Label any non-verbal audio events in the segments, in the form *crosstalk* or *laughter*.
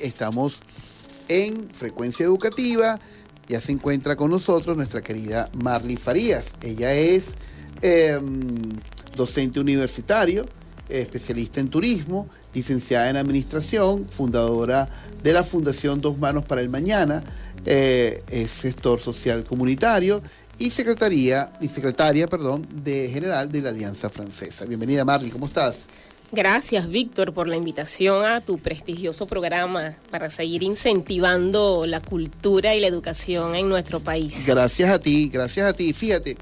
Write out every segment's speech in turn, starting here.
estamos en Frecuencia Educativa. Ya se encuentra con nosotros nuestra querida Marley Farías. Ella es em, docente universitario, especialista en turismo, licenciada en administración, fundadora de la Fundación Dos Manos para el Mañana, eh, es gestor social comunitario y secretaría y secretaria, perdón, de general de la Alianza Francesa. Bienvenida Marley, ¿cómo estás? Gracias, Víctor, por la invitación a tu prestigioso programa para seguir incentivando la cultura y la educación en nuestro país. Gracias a ti, gracias a ti. Fíjate,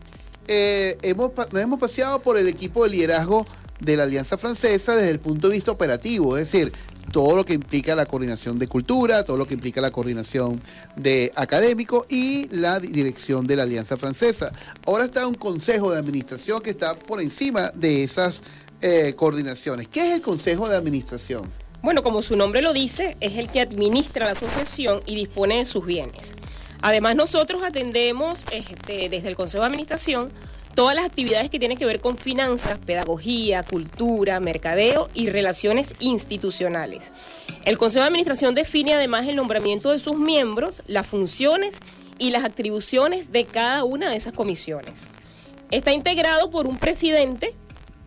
eh, hemos, nos hemos paseado por el equipo de liderazgo de la Alianza Francesa desde el punto de vista operativo, es decir, todo lo que implica la coordinación de cultura, todo lo que implica la coordinación de académico y la dirección de la Alianza Francesa. Ahora está un consejo de administración que está por encima de esas eh, coordinaciones. ¿Qué es el consejo de administración? Bueno, como su nombre lo dice, es el que administra la asociación y dispone de sus bienes. Además, nosotros atendemos este, desde el Consejo de Administración todas las actividades que tienen que ver con finanzas, pedagogía, cultura, mercadeo y relaciones institucionales. El Consejo de Administración define además el nombramiento de sus miembros, las funciones y las atribuciones de cada una de esas comisiones. Está integrado por un presidente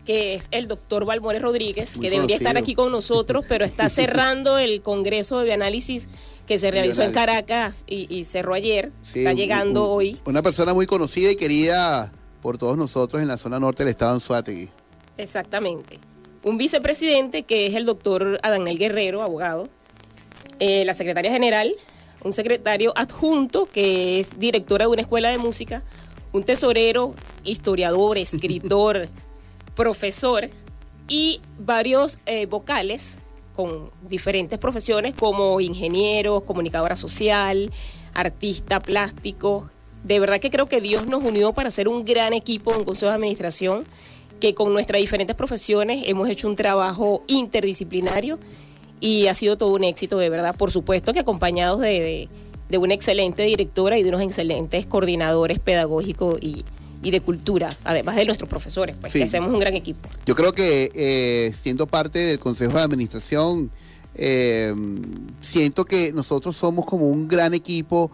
que es el doctor Balmores Rodríguez, que debería estar aquí con nosotros, pero está *laughs* cerrando el Congreso de Análisis que se realizó en Caracas y, cerró ayer, está llegando hoy. Una persona muy conocida y querida por todos nosotros en la zona norte del estado de Anzuategui. Exactamente. Un vicepresidente que es el doctor Adanel Guerrero, abogado, eh, la secretaria general, un secretario adjunto que es directora de una escuela de música, un tesorero, historiador, *laughs* escritor, profesor y varios eh, vocales con diferentes profesiones como ingeniero, comunicadora social, artista plástico, de verdad que creo que Dios nos unió para hacer un gran equipo, un consejo de administración, que con nuestras diferentes profesiones hemos hecho un trabajo interdisciplinario y ha sido todo un éxito, de verdad. Por supuesto que acompañados de, una excelente directora y de unos excelentes coordinadores pedagógicos y, de cultura, además de nuestros profesores, pues que hacemos un gran equipo. Yo creo que eh, siendo parte del Consejo de Administración, eh, siento que nosotros somos como un gran equipo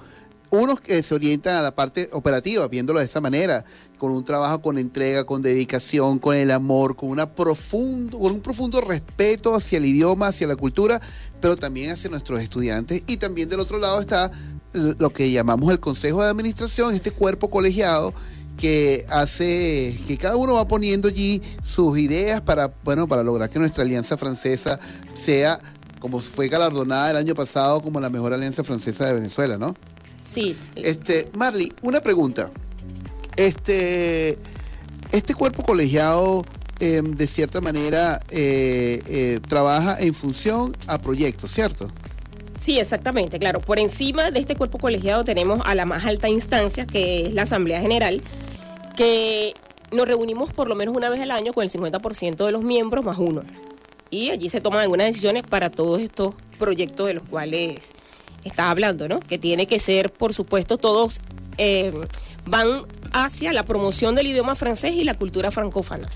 unos que se orientan a la parte operativa, viéndolo de esa manera, con un trabajo con entrega, con dedicación, con el amor, con, una profundo, con un profundo respeto hacia el idioma, hacia la cultura, pero también hacia nuestros estudiantes. Y también del otro lado está lo que llamamos el Consejo de Administración, este cuerpo colegiado que hace que cada uno va poniendo allí sus ideas para bueno para lograr que nuestra alianza francesa sea como fue galardonada el año pasado como la mejor alianza francesa de Venezuela, ¿no? Sí. Este, Marley, una pregunta. Este, este cuerpo colegiado, em, de cierta manera, eh, eh, trabaja en función a proyectos, ¿cierto? Sí, exactamente, claro. Por encima de este cuerpo colegiado tenemos a la más alta instancia, que es la Asamblea General, que nos reunimos por lo menos una vez al año con el 50% de los miembros más uno. Y allí se toman algunas decisiones para todos estos proyectos de los cuales está hablando, ¿no? Que tiene que ser, por supuesto, todos eh, van hacia la promoción del idioma francés y la cultura francófana.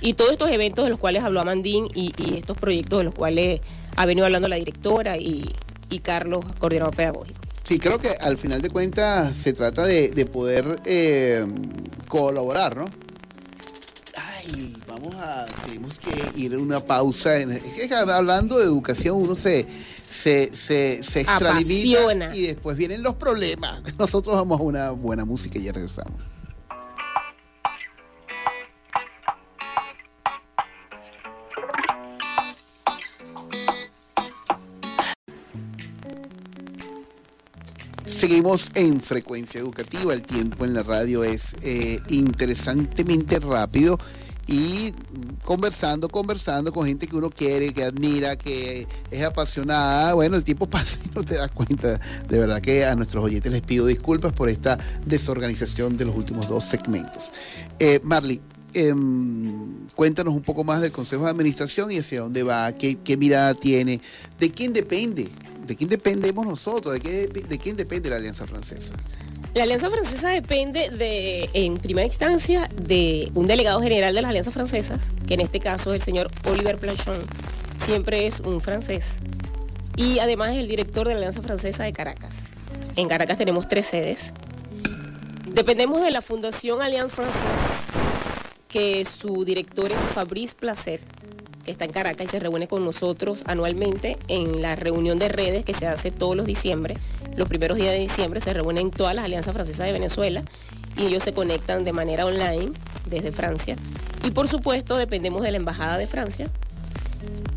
Y todos estos eventos de los cuales habló Amandín y, estos proyectos de los cuales ha venido hablando la directora y, Carlos, coordinador pedagógico. Sí, creo que al final de cuentas se trata de, poder eh, colaborar, ¿no? Ay, vamos a, tenemos que ir a una pausa. es que hablando de educación uno se se, se, se extralimita y después vienen los problemas. *laughs* Nosotros vamos a una buena música y ya regresamos. Seguimos en frecuencia educativa, el tiempo en la radio es eh, interesantemente rápido y conversando, conversando con gente que uno quiere, que admira, que es apasionada. Bueno, el tiempo *laughs* pasa y no te das cuenta. De verdad que a nuestros oyentes les pido disculpas por esta desorganización de los últimos dos segmentos. Eh, Marley, em, cuéntanos un poco más del Consejo de Administración y hacia dónde va, qué, mirada tiene, de quién depende, de quién dependemos nosotros, de, qué, de quién depende la Alianza Francesa. La Alianza Francesa depende de, en primera instancia, de un delegado general de las Alianzas Francesas, que en este caso es el señor Oliver Planchon, siempre es un francés. y además es el director de la Alianza Francesa de Caracas. En Caracas tenemos tres sedes. Dependemos de la Fundación Alliance Française, que su director es Fabrice Placet, que está en Caracas y se reúne con nosotros anualmente en la reunión de redes que se hace todos los diciembre. Los primeros días de diciembre se reúnen todas las alianzas francesas de Venezuela y ellos se conectan de manera online desde Francia. Y por supuesto dependemos de la Embajada de Francia.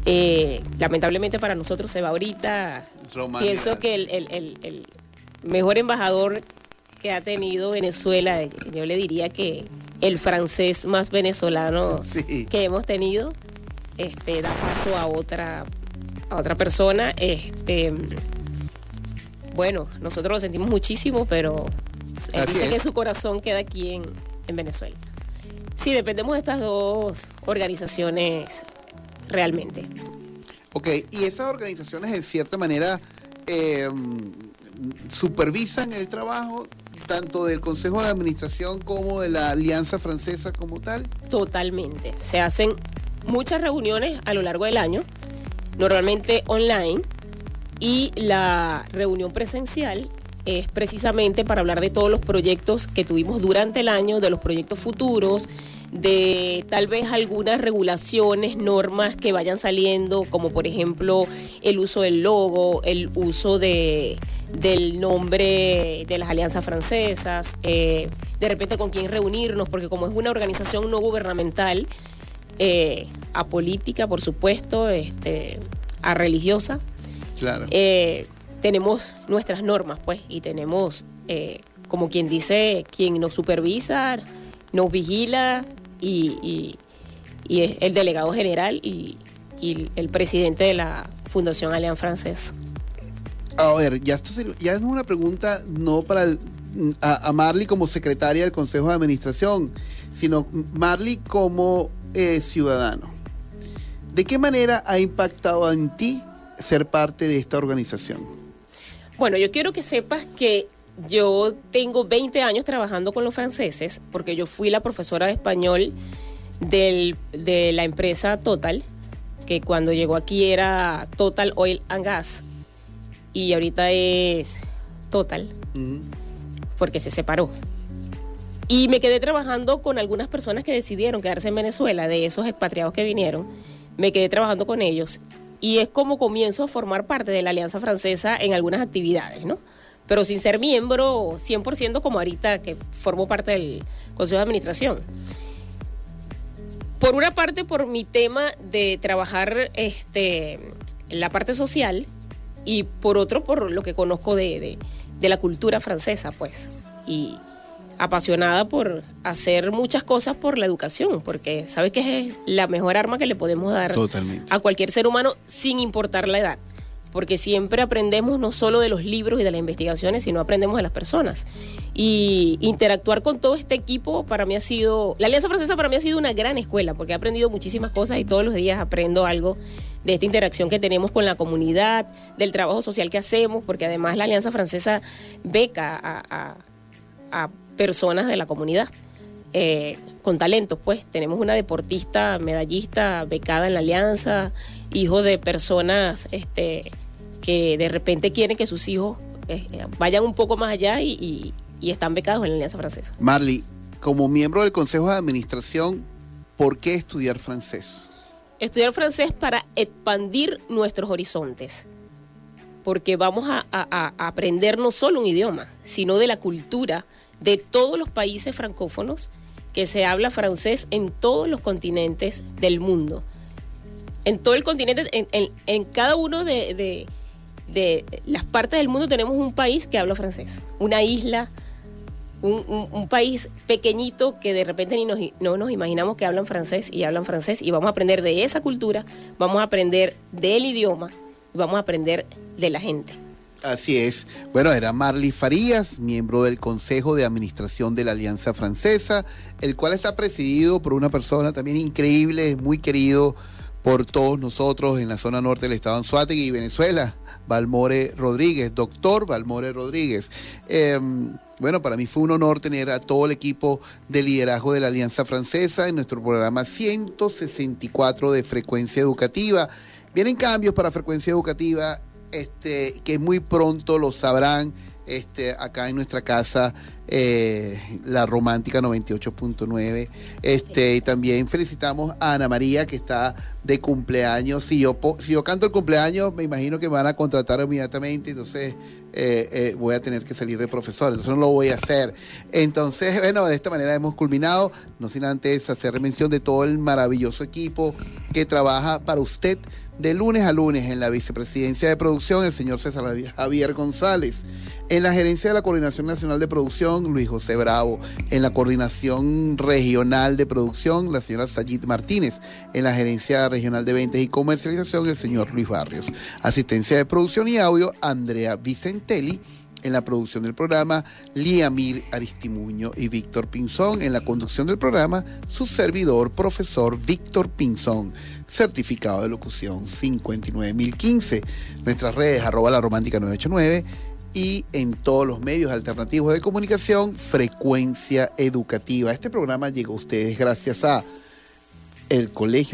Eh, lamentablemente para nosotros se va ahorita. Pienso que el, el- el- el mejor embajador que ha tenido Venezuela, yo le diría que el francés más venezolano *laughs* Sí. que hemos tenido, este, da paso a otra, a otra persona. Este, bueno, nosotros lo sentimos muchísimo, pero él dice es. que su corazón queda aquí en, en Venezuela. Sí, dependemos de estas dos organizaciones realmente. Ok, y esas organizaciones de cierta manera eh, supervisan el trabajo tanto del Consejo de Administración como de la Alianza Francesa como tal. Totalmente. Se hacen muchas reuniones a lo largo del año, normalmente online, y la reunión presencial es precisamente para hablar de todos los proyectos que tuvimos durante el año, de los proyectos futuros, de tal vez algunas regulaciones, normas que vayan saliendo, como por ejemplo el uso del logo, el uso de, del nombre de las alianzas francesas, eh, de repente con quién reunirnos, porque como es una organización no gubernamental, eh, apolítica, por supuesto, este, a religiosa, Claro. eh, tenemos nuestras normas, pues, y tenemos, eh, como quien dice, quien nos supervisa, nos vigila y, y- y es el delegado general y, y el presidente de la Fundación Allianz Francés. A ver, ya esto ya es una pregunta no para a, a Marley como secretaria del Consejo de Administración, sino Marley como eh, ciudadano. ¿De qué manera ha impactado en ti ser parte de esta organización? Bueno, yo quiero que sepas que yo tengo 20 años trabajando con los franceses, porque yo fui la profesora de español del- de la empresa Total, que cuando llegó aquí era Total Oil and Gas, y ahorita es Total, porque se separó. Y me quedé trabajando con algunas personas que decidieron quedarse en Venezuela, de esos expatriados que vinieron. Me quedé trabajando con ellos. Y es como comienzo a formar parte de la Alianza Francesa en algunas actividades, ¿no? Pero sin ser miembro 100% como ahorita que formo parte del Consejo de Administración. Por una parte, por mi tema de trabajar este, en la parte social y por otro, por lo que conozco de, de- de la cultura francesa, pues. Y apasionada por hacer muchas cosas por la educación, porque sabes que es la mejor arma que le podemos dar Totalmente. a cualquier ser humano sin importar la edad. Porque siempre aprendemos no solo de los libros y de las investigaciones, sino aprendemos de las personas. Y interactuar con todo este equipo para mí ha sido, la Alianza Francesa para mí ha sido una gran escuela, porque he aprendido muchísimas cosas y todos los días aprendo algo de esta interacción que tenemos con la comunidad, del trabajo social que hacemos, porque además la Alianza Francesa beca a, a- a personas de la comunidad eh, con talentos, pues. Tenemos una deportista, medallista, becada en la Alianza, hijo de personas este, que de repente quieren que sus hijos eh, vayan un poco más allá y, y- y están becados en la Alianza Francesa. Marley, como miembro del Consejo de Administración, ¿por qué estudiar francés? Estudiar francés para expandir nuestros horizontes, porque vamos a, a- a aprender no solo un idioma, sino de la cultura de todos los países francófonos que se habla francés en todos los continentes del mundo. En todo el continente, en, en- en cada uno de, de- de las partes del mundo tenemos un país que habla francés, una isla, un, un- país pequeñito que de repente ni nos, no nos imaginamos que hablan francés y hablan francés y vamos a aprender de esa cultura, vamos a aprender del idioma y vamos a aprender de la gente. Así es. Bueno, era Marley Farías, miembro del Consejo de Administración de la Alianza Francesa, el cual está presidido por una persona también increíble, muy querido por todos nosotros en la zona norte del estado Anzuategui y Venezuela, Valmore Rodríguez, doctor Valmore Rodríguez. Eh, bueno, para mí fue un honor tener a todo el equipo de liderazgo de la Alianza Francesa en nuestro programa 164 de frecuencia educativa. Vienen cambios para frecuencia educativa este, que muy pronto lo sabrán este, acá en nuestra casa, eh, la Romántica 98.9. Este, y también felicitamos a Ana María, que está de cumpleaños. Si yo, canto el cumpleaños, me imagino que me van a contratar inmediatamente, entonces eh, eh, voy a tener que salir de profesor, entonces no lo voy a hacer. Entonces, bueno, de esta manera hemos culminado, no sin antes hacer mención de todo el maravilloso equipo que trabaja para usted de lunes a lunes en la vicepresidencia de producción, el señor César Javier González. En la gerencia de la Coordinación Nacional de Producción, Luis José Bravo. En la Coordinación Regional de Producción, la señora Sayid Martínez. En la gerencia regional de ventas y comercialización, el señor Luis Barrios. Asistencia de producción y audio, Andrea Vicentelli en la producción del programa, Liamir Aristimuño y Víctor Pinzón. En la conducción del programa, su servidor, profesor Víctor Pinzón, certificado de locución 59015. Nuestras redes, arroba la romántica 989 y en todos los medios alternativos de comunicación, Frecuencia Educativa. Este programa llegó a ustedes gracias a el Colegio